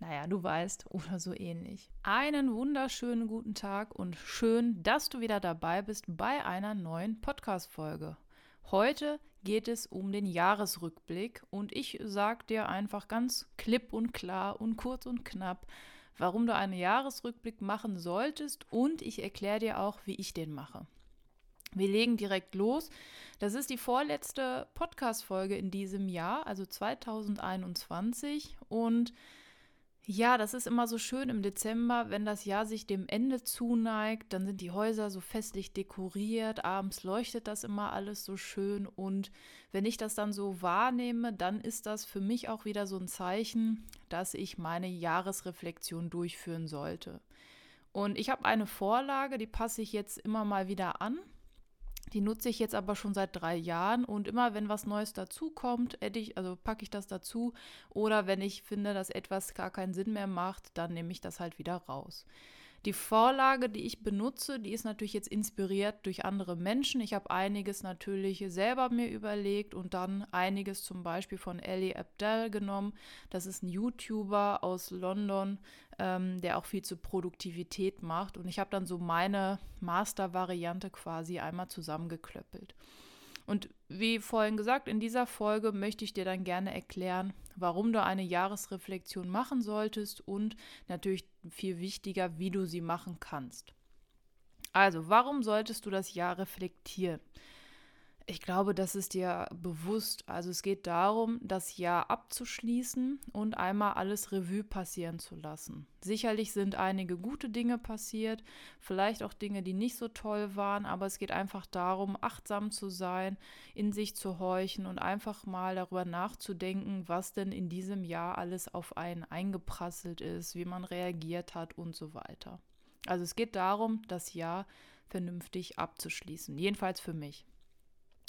naja, du weißt, oder so ähnlich. Einen wunderschönen guten Tag und schön, dass du wieder dabei bist bei einer neuen Podcast-Folge. Heute geht es um den Jahresrückblick und ich sage dir einfach ganz klipp und klar und kurz und knapp, warum du einen Jahresrückblick machen solltest und ich erkläre dir auch, wie ich den mache. Wir legen direkt los. Das ist die vorletzte Podcast-Folge in diesem Jahr, also 2021 und ja, das ist immer so schön im Dezember, wenn das Jahr sich dem Ende zuneigt, dann sind die Häuser so festlich dekoriert, abends leuchtet das immer alles so schön und wenn ich das dann so wahrnehme, dann ist das für mich auch wieder so ein Zeichen, dass ich meine Jahresreflexion durchführen sollte. Und ich habe eine Vorlage, die passe ich jetzt immer mal wieder an. Die nutze ich jetzt aber schon seit drei Jahren und immer wenn was Neues dazukommt, also packe ich das dazu oder wenn ich finde, dass etwas gar keinen Sinn mehr macht, dann nehme ich das halt wieder raus. Die Vorlage, die ich benutze, die ist natürlich jetzt inspiriert durch andere Menschen. Ich habe einiges natürlich selber mir überlegt und dann einiges zum Beispiel von Ellie Abdel genommen. Das ist ein YouTuber aus London, ähm, der auch viel zur Produktivität macht. Und ich habe dann so meine Master-Variante quasi einmal zusammengeklöppelt. Und wie vorhin gesagt, in dieser Folge möchte ich dir dann gerne erklären, warum du eine Jahresreflexion machen solltest und natürlich viel wichtiger, wie du sie machen kannst. Also, warum solltest du das Jahr reflektieren? Ich glaube, das ist dir bewusst. Also es geht darum, das Jahr abzuschließen und einmal alles Revue passieren zu lassen. Sicherlich sind einige gute Dinge passiert, vielleicht auch Dinge, die nicht so toll waren, aber es geht einfach darum, achtsam zu sein, in sich zu horchen und einfach mal darüber nachzudenken, was denn in diesem Jahr alles auf einen eingeprasselt ist, wie man reagiert hat und so weiter. Also es geht darum, das Jahr vernünftig abzuschließen, jedenfalls für mich.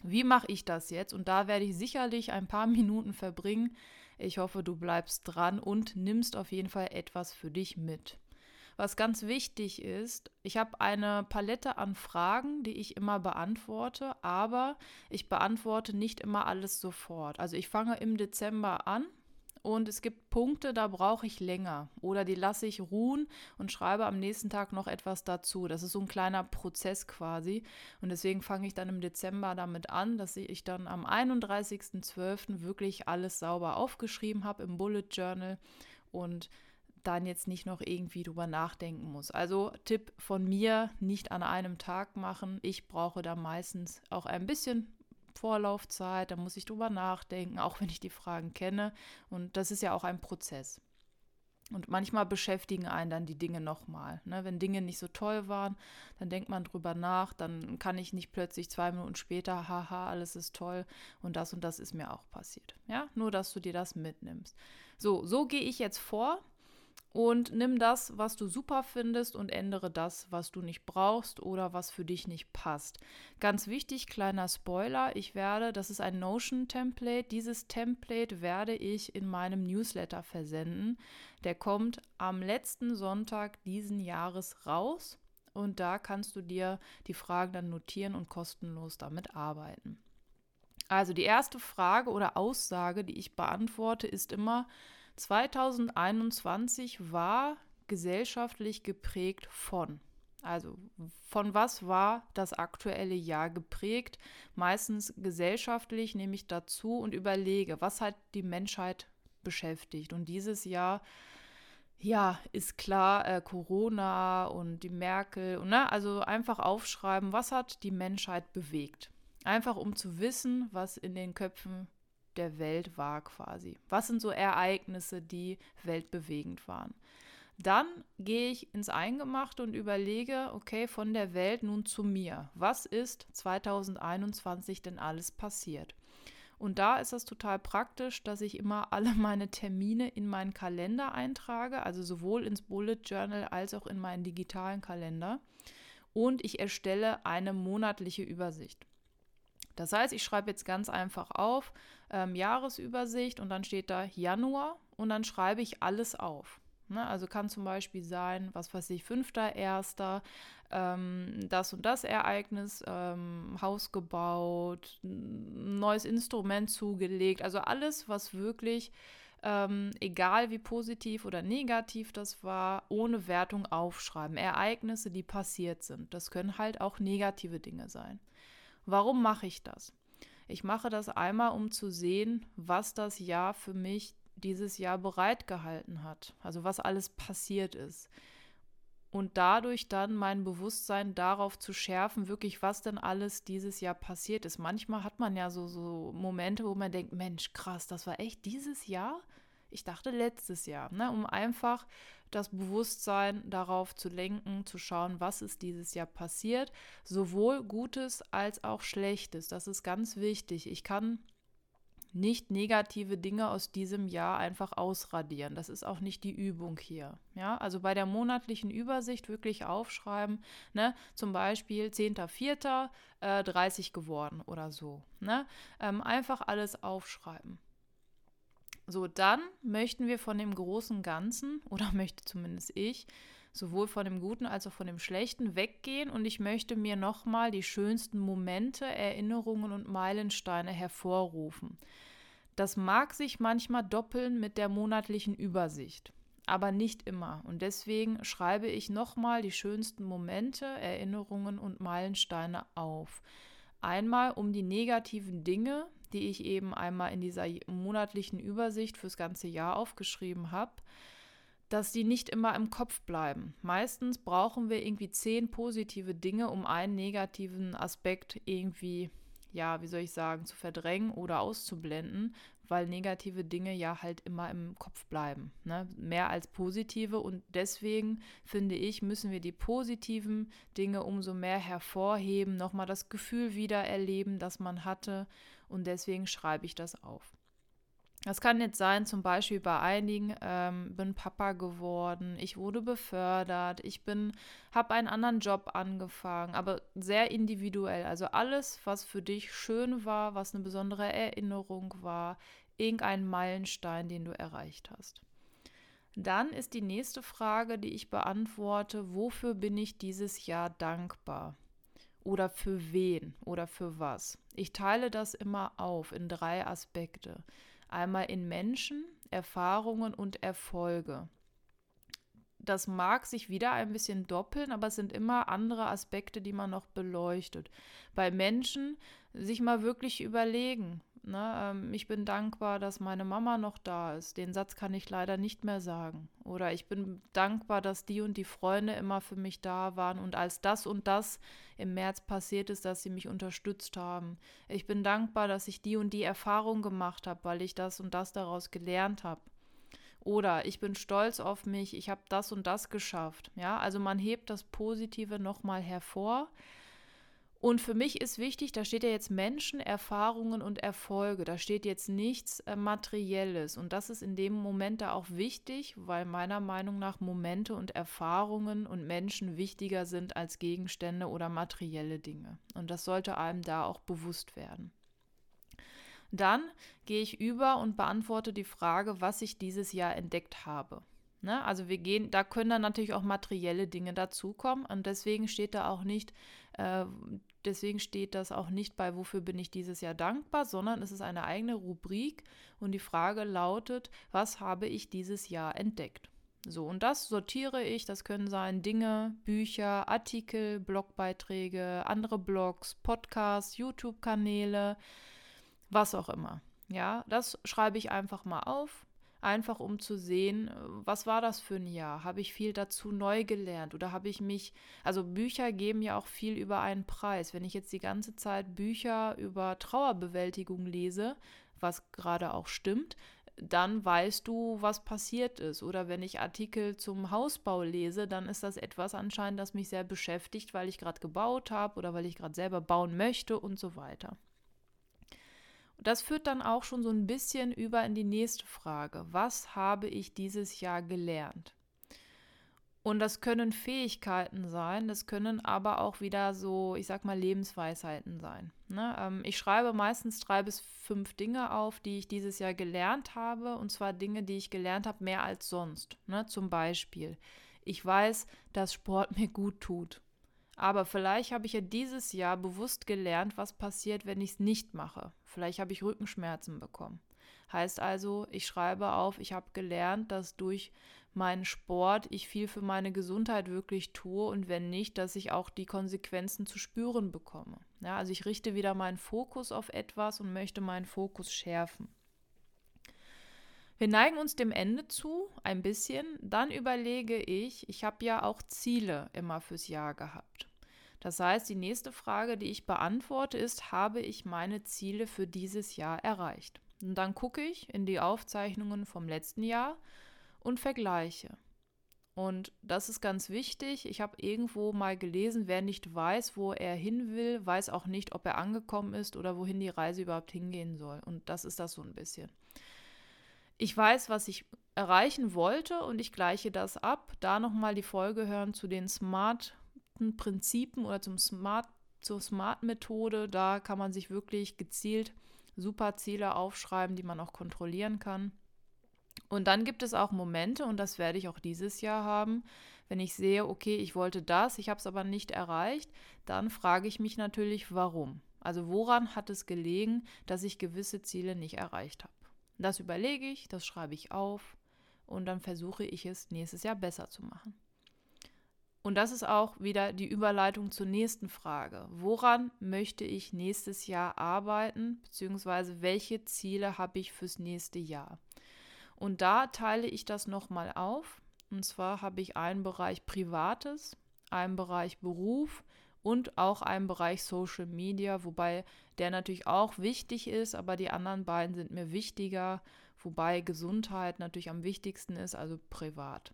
Wie mache ich das jetzt? Und da werde ich sicherlich ein paar Minuten verbringen. Ich hoffe, du bleibst dran und nimmst auf jeden Fall etwas für dich mit. Was ganz wichtig ist, ich habe eine Palette an Fragen, die ich immer beantworte, aber ich beantworte nicht immer alles sofort. Also ich fange im Dezember an und es gibt Punkte, da brauche ich länger oder die lasse ich ruhen und schreibe am nächsten Tag noch etwas dazu. Das ist so ein kleiner Prozess quasi. Und deswegen fange ich dann im Dezember damit an, dass ich dann am 31.12. wirklich alles sauber aufgeschrieben habe im Bullet Journal und dann jetzt nicht noch irgendwie drüber nachdenken muss. Also Tipp von mir, nicht an einem Tag machen. Ich brauche da meistens auch ein bisschen Vorlaufzeit, da muss ich drüber nachdenken, auch wenn ich die Fragen kenne. Und das ist ja auch ein Prozess. Und manchmal beschäftigen einen dann die Dinge nochmal. Ne? Wenn Dinge nicht so toll waren, dann denkt man drüber nach, dann kann ich nicht plötzlich zwei Minuten später, haha, alles ist toll und das und das ist mir auch passiert. Ja, nur dass du dir das mitnimmst. So, so gehe ich jetzt vor und nimm das, was du super findest und ändere das, was du nicht brauchst oder was für dich nicht passt. Ganz wichtig, kleiner Spoiler, ich werde, das ist ein Notion-Template, dieses Template werde ich in meinem Newsletter versenden. Der kommt am letzten Sonntag diesen Jahres raus und da kannst du dir die Fragen dann notieren und kostenlos damit arbeiten. Also die erste Frage oder Aussage, die ich beantworte, ist immer, 2021 war gesellschaftlich geprägt von. Also von was war das aktuelle Jahr geprägt? Meistens gesellschaftlich nehme ich dazu und überlege, was hat die Menschheit beschäftigt. Und dieses Jahr, ja, ist klar, äh, Corona und die Merkel. Ne? Also einfach aufschreiben, was hat die Menschheit bewegt. Einfach um zu wissen, was in den Köpfen der Welt war quasi. Was sind so Ereignisse, die weltbewegend waren? Dann gehe ich ins Eingemachte und überlege, okay, von der Welt nun zu mir. Was ist 2021 denn alles passiert? Und da ist das total praktisch, dass ich immer alle meine Termine in meinen Kalender eintrage, also sowohl ins Bullet Journal als auch in meinen digitalen Kalender. Und ich erstelle eine monatliche Übersicht. Das heißt, ich schreibe jetzt ganz einfach auf ähm, Jahresübersicht und dann steht da Januar und dann schreibe ich alles auf. Ne? Also kann zum Beispiel sein, was weiß ich, 5.1., ähm, das und das Ereignis, ähm, Haus gebaut, neues Instrument zugelegt, also alles, was wirklich, ähm, egal wie positiv oder negativ das war, ohne Wertung aufschreiben. Ereignisse, die passiert sind. Das können halt auch negative Dinge sein. Warum mache ich das? Ich mache das einmal, um zu sehen, was das Jahr für mich dieses Jahr bereitgehalten hat. Also was alles passiert ist und dadurch dann mein Bewusstsein darauf zu schärfen, wirklich, was denn alles dieses Jahr passiert ist. Manchmal hat man ja so, so Momente, wo man denkt, Mensch, krass, das war echt dieses Jahr? Ich dachte letztes Jahr, ne? um einfach das Bewusstsein darauf zu lenken, zu schauen, was ist dieses Jahr passiert, sowohl Gutes als auch Schlechtes. Das ist ganz wichtig. Ich kann nicht negative Dinge aus diesem Jahr einfach ausradieren. Das ist auch nicht die Übung hier. Ja, also bei der monatlichen Übersicht wirklich aufschreiben, ne, zum Beispiel 10.04. Äh, 30 geworden oder so. Ne? Ähm, einfach alles aufschreiben. So, dann möchten wir von dem großen Ganzen, oder möchte zumindest ich, sowohl von dem Guten als auch von dem Schlechten weggehen und ich möchte mir nochmal die schönsten Momente, Erinnerungen und Meilensteine hervorrufen. Das mag sich manchmal doppeln mit der monatlichen Übersicht, aber nicht immer. Und deswegen schreibe ich nochmal die schönsten Momente, Erinnerungen und Meilensteine auf. Einmal um die negativen Dinge, die ich eben einmal in dieser monatlichen Übersicht fürs ganze Jahr aufgeschrieben habe, dass die nicht immer im Kopf bleiben. Meistens brauchen wir irgendwie zehn positive Dinge, um einen negativen Aspekt irgendwie, ja, wie soll ich sagen, zu verdrängen oder auszublenden, weil negative Dinge ja halt immer im Kopf bleiben, ne? mehr als positive. Und deswegen finde ich, müssen wir die positiven Dinge umso mehr hervorheben, nochmal das Gefühl wieder erleben, das man hatte. Und deswegen schreibe ich das auf. Das kann jetzt sein, zum Beispiel bei einigen, ähm, bin Papa geworden, ich wurde befördert, ich bin, habe einen anderen Job angefangen, aber sehr individuell. Also alles, was für dich schön war, was eine besondere Erinnerung war, irgendein Meilenstein, den du erreicht hast. Dann ist die nächste Frage, die ich beantworte, wofür bin ich dieses Jahr dankbar? Oder für wen oder für was? Ich teile das immer auf in drei Aspekte. Einmal in Menschen, Erfahrungen und Erfolge. Das mag sich wieder ein bisschen doppeln, aber es sind immer andere Aspekte, die man noch beleuchtet. Bei Menschen sich mal wirklich überlegen, Ne, ähm, ich bin dankbar, dass meine Mama noch da ist. Den Satz kann ich leider nicht mehr sagen. Oder ich bin dankbar, dass die und die Freunde immer für mich da waren und als das und das im März passiert ist, dass sie mich unterstützt haben. Ich bin dankbar, dass ich die und die Erfahrung gemacht habe, weil ich das und das daraus gelernt habe. Oder ich bin stolz auf mich, ich habe das und das geschafft. Ja, also man hebt das Positive nochmal hervor und für mich ist wichtig, da steht ja jetzt Menschen, Erfahrungen und Erfolge. Da steht jetzt nichts äh, Materielles. Und das ist in dem Moment da auch wichtig, weil meiner Meinung nach Momente und Erfahrungen und Menschen wichtiger sind als Gegenstände oder materielle Dinge. Und das sollte einem da auch bewusst werden. Dann gehe ich über und beantworte die Frage, was ich dieses Jahr entdeckt habe. Ne? Also wir gehen, da können dann natürlich auch materielle Dinge dazukommen und deswegen steht da auch nicht, äh, deswegen steht das auch nicht bei, wofür bin ich dieses Jahr dankbar, sondern es ist eine eigene Rubrik und die Frage lautet, was habe ich dieses Jahr entdeckt? So, und das sortiere ich, das können sein Dinge, Bücher, Artikel, Blogbeiträge, andere Blogs, Podcasts, YouTube-Kanäle, was auch immer. Ja, das schreibe ich einfach mal auf einfach um zu sehen, was war das für ein Jahr? Habe ich viel dazu neu gelernt oder habe ich mich, also Bücher geben ja auch viel über einen Preis. Wenn ich jetzt die ganze Zeit Bücher über Trauerbewältigung lese, was gerade auch stimmt, dann weißt du, was passiert ist. Oder wenn ich Artikel zum Hausbau lese, dann ist das etwas anscheinend, das mich sehr beschäftigt, weil ich gerade gebaut habe oder weil ich gerade selber bauen möchte und so weiter. Das führt dann auch schon so ein bisschen über in die nächste Frage. Was habe ich dieses Jahr gelernt? Und das können Fähigkeiten sein, das können aber auch wieder so, ich sag mal, Lebensweisheiten sein. Ne? Ähm, ich schreibe meistens drei bis fünf Dinge auf, die ich dieses Jahr gelernt habe, und zwar Dinge, die ich gelernt habe, mehr als sonst. Ne? Zum Beispiel, ich weiß, dass Sport mir gut tut. Aber vielleicht habe ich ja dieses Jahr bewusst gelernt, was passiert, wenn ich es nicht mache. Vielleicht habe ich Rückenschmerzen bekommen. Heißt also, ich schreibe auf, ich habe gelernt, dass durch meinen Sport ich viel für meine Gesundheit wirklich tue und wenn nicht, dass ich auch die Konsequenzen zu spüren bekomme. Ja, also ich richte wieder meinen Fokus auf etwas und möchte meinen Fokus schärfen. Wir neigen uns dem Ende zu, ein bisschen. Dann überlege ich, ich habe ja auch Ziele immer fürs Jahr gehabt. Das heißt, die nächste Frage, die ich beantworte, ist, habe ich meine Ziele für dieses Jahr erreicht? Und dann gucke ich in die Aufzeichnungen vom letzten Jahr und vergleiche. Und das ist ganz wichtig. Ich habe irgendwo mal gelesen, wer nicht weiß, wo er hin will, weiß auch nicht, ob er angekommen ist oder wohin die Reise überhaupt hingehen soll. Und das ist das so ein bisschen. Ich weiß, was ich erreichen wollte und ich gleiche das ab. Da nochmal die Folge hören zu den smarten Prinzipien oder zum Smart, zur Smart-Methode. Da kann man sich wirklich gezielt super Ziele aufschreiben, die man auch kontrollieren kann. Und dann gibt es auch Momente, und das werde ich auch dieses Jahr haben, wenn ich sehe, okay, ich wollte das, ich habe es aber nicht erreicht, dann frage ich mich natürlich, warum. Also woran hat es gelegen, dass ich gewisse Ziele nicht erreicht habe. Das überlege ich, das schreibe ich auf und dann versuche ich es nächstes Jahr besser zu machen. Und das ist auch wieder die Überleitung zur nächsten Frage. Woran möchte ich nächstes Jahr arbeiten, beziehungsweise welche Ziele habe ich fürs nächste Jahr? Und da teile ich das nochmal auf. Und zwar habe ich einen Bereich Privates, einen Bereich Beruf und auch einen Bereich Social Media, wobei der natürlich auch wichtig ist, aber die anderen beiden sind mir wichtiger, wobei Gesundheit natürlich am wichtigsten ist, also privat.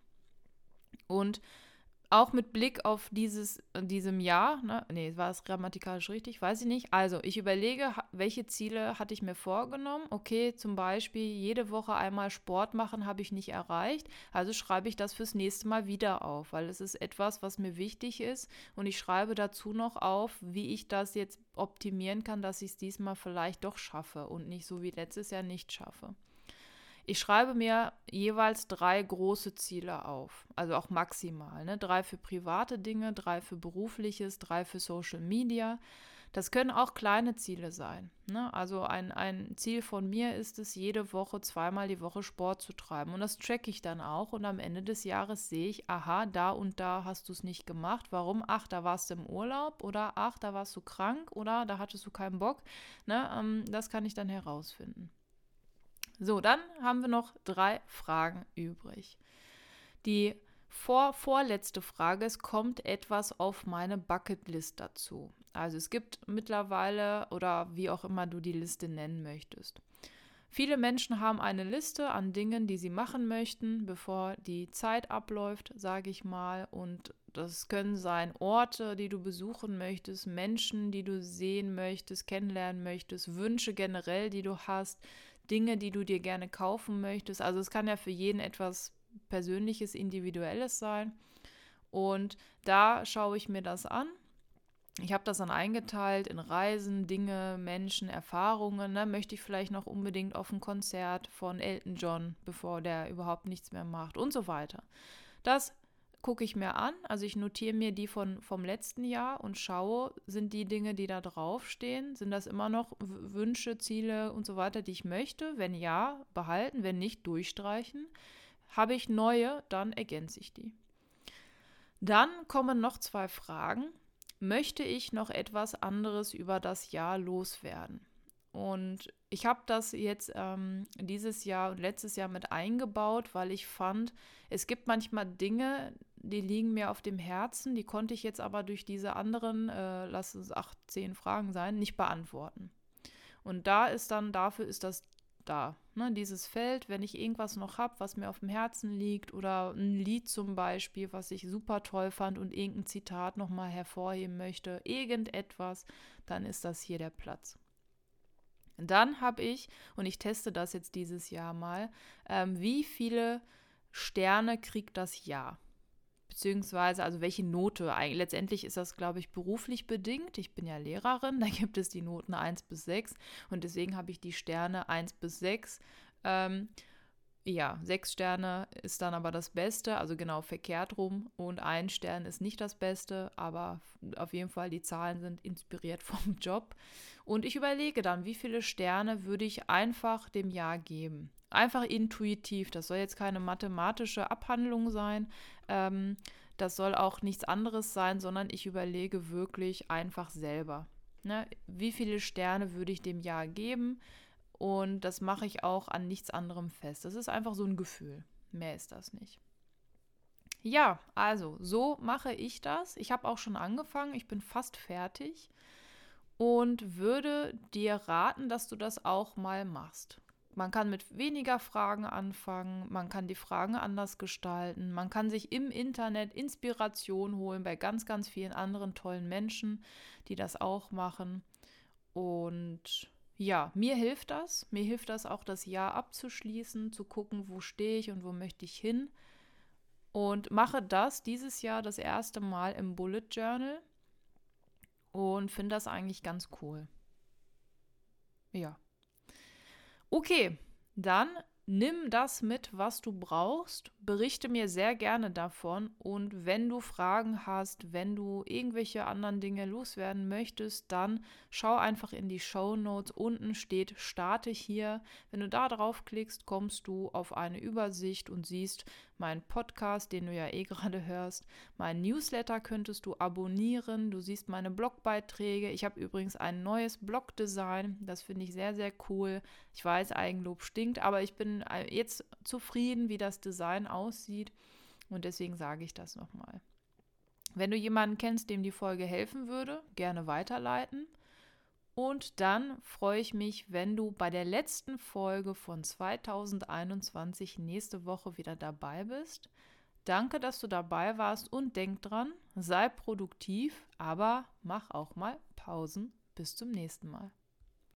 Und auch mit Blick auf dieses diesem Jahr, ne, nee, war es grammatikalisch richtig, weiß ich nicht. Also ich überlege, welche Ziele hatte ich mir vorgenommen. Okay, zum Beispiel jede Woche einmal Sport machen habe ich nicht erreicht. Also schreibe ich das fürs nächste Mal wieder auf, weil es ist etwas, was mir wichtig ist. Und ich schreibe dazu noch auf, wie ich das jetzt optimieren kann, dass ich es diesmal vielleicht doch schaffe und nicht so wie letztes Jahr nicht schaffe. Ich schreibe mir jeweils drei große Ziele auf, also auch maximal. Ne? Drei für private Dinge, drei für berufliches, drei für Social Media. Das können auch kleine Ziele sein. Ne? Also ein, ein Ziel von mir ist es, jede Woche zweimal die Woche Sport zu treiben. Und das tracke ich dann auch. Und am Ende des Jahres sehe ich, aha, da und da hast du es nicht gemacht. Warum? Ach, da warst du im Urlaub oder ach, da warst du krank oder da hattest du keinen Bock. Ne? Ähm, das kann ich dann herausfinden. So, dann haben wir noch drei Fragen übrig. Die vor, vorletzte Frage, es kommt etwas auf meine Bucketlist dazu. Also es gibt mittlerweile oder wie auch immer du die Liste nennen möchtest. Viele Menschen haben eine Liste an Dingen, die sie machen möchten, bevor die Zeit abläuft, sage ich mal. Und das können sein Orte, die du besuchen möchtest, Menschen, die du sehen möchtest, kennenlernen möchtest, Wünsche generell, die du hast, Dinge, die du dir gerne kaufen möchtest. Also es kann ja für jeden etwas Persönliches, Individuelles sein. Und da schaue ich mir das an. Ich habe das dann eingeteilt in Reisen, Dinge, Menschen, Erfahrungen. Ne? Möchte ich vielleicht noch unbedingt auf ein Konzert von Elton John, bevor der überhaupt nichts mehr macht und so weiter. Das gucke ich mir an. Also ich notiere mir die von, vom letzten Jahr und schaue, sind die Dinge, die da draufstehen, sind das immer noch Wünsche, Ziele und so weiter, die ich möchte? Wenn ja, behalten, wenn nicht, durchstreichen. Habe ich neue, dann ergänze ich die. Dann kommen noch zwei Fragen. Möchte ich noch etwas anderes über das Jahr loswerden? Und ich habe das jetzt ähm, dieses Jahr und letztes Jahr mit eingebaut, weil ich fand, es gibt manchmal Dinge, die liegen mir auf dem Herzen, die konnte ich jetzt aber durch diese anderen, äh, lass es acht, zehn Fragen sein, nicht beantworten. Und da ist dann, dafür ist das da. Ne, dieses Feld, wenn ich irgendwas noch habe, was mir auf dem Herzen liegt oder ein Lied zum Beispiel, was ich super toll fand und irgendein Zitat nochmal hervorheben möchte, irgendetwas, dann ist das hier der Platz. Dann habe ich, und ich teste das jetzt dieses Jahr mal, ähm, wie viele Sterne kriegt das Jahr? Beziehungsweise, also welche Note? Letztendlich ist das, glaube ich, beruflich bedingt. Ich bin ja Lehrerin, da gibt es die Noten 1 bis 6 und deswegen habe ich die Sterne 1 bis 6. Ähm, ja, sechs Sterne ist dann aber das Beste, also genau verkehrt rum. Und ein Stern ist nicht das Beste, aber auf jeden Fall die Zahlen sind inspiriert vom Job. Und ich überlege dann, wie viele Sterne würde ich einfach dem Jahr geben. Einfach intuitiv. Das soll jetzt keine mathematische Abhandlung sein. Ähm, das soll auch nichts anderes sein, sondern ich überlege wirklich einfach selber. Ne? Wie viele Sterne würde ich dem Jahr geben? Und das mache ich auch an nichts anderem fest. Das ist einfach so ein Gefühl. Mehr ist das nicht. Ja, also so mache ich das. Ich habe auch schon angefangen. Ich bin fast fertig und würde dir raten, dass du das auch mal machst. Man kann mit weniger Fragen anfangen, man kann die Fragen anders gestalten, man kann sich im Internet Inspiration holen bei ganz, ganz vielen anderen tollen Menschen, die das auch machen. Und ja, mir hilft das. Mir hilft das auch, das Jahr abzuschließen, zu gucken, wo stehe ich und wo möchte ich hin. Und mache das dieses Jahr das erste Mal im Bullet Journal und finde das eigentlich ganz cool. Ja. Okay, dann nimm das mit, was du brauchst. Berichte mir sehr gerne davon. Und wenn du Fragen hast, wenn du irgendwelche anderen Dinge loswerden möchtest, dann schau einfach in die Show Notes. Unten steht Starte hier. Wenn du da draufklickst, kommst du auf eine Übersicht und siehst, meinen Podcast, den du ja eh gerade hörst. Mein Newsletter könntest du abonnieren. Du siehst meine Blogbeiträge. Ich habe übrigens ein neues Blogdesign. Das finde ich sehr, sehr cool. Ich weiß, Eigenlob stinkt, aber ich bin äh, jetzt zufrieden, wie das Design aussieht. Und deswegen sage ich das nochmal. Wenn du jemanden kennst, dem die Folge helfen würde, gerne weiterleiten. Und dann freue ich mich, wenn du bei der letzten Folge von 2021 nächste Woche wieder dabei bist. Danke, dass du dabei warst und denk dran, sei produktiv, aber mach auch mal Pausen. Bis zum nächsten Mal.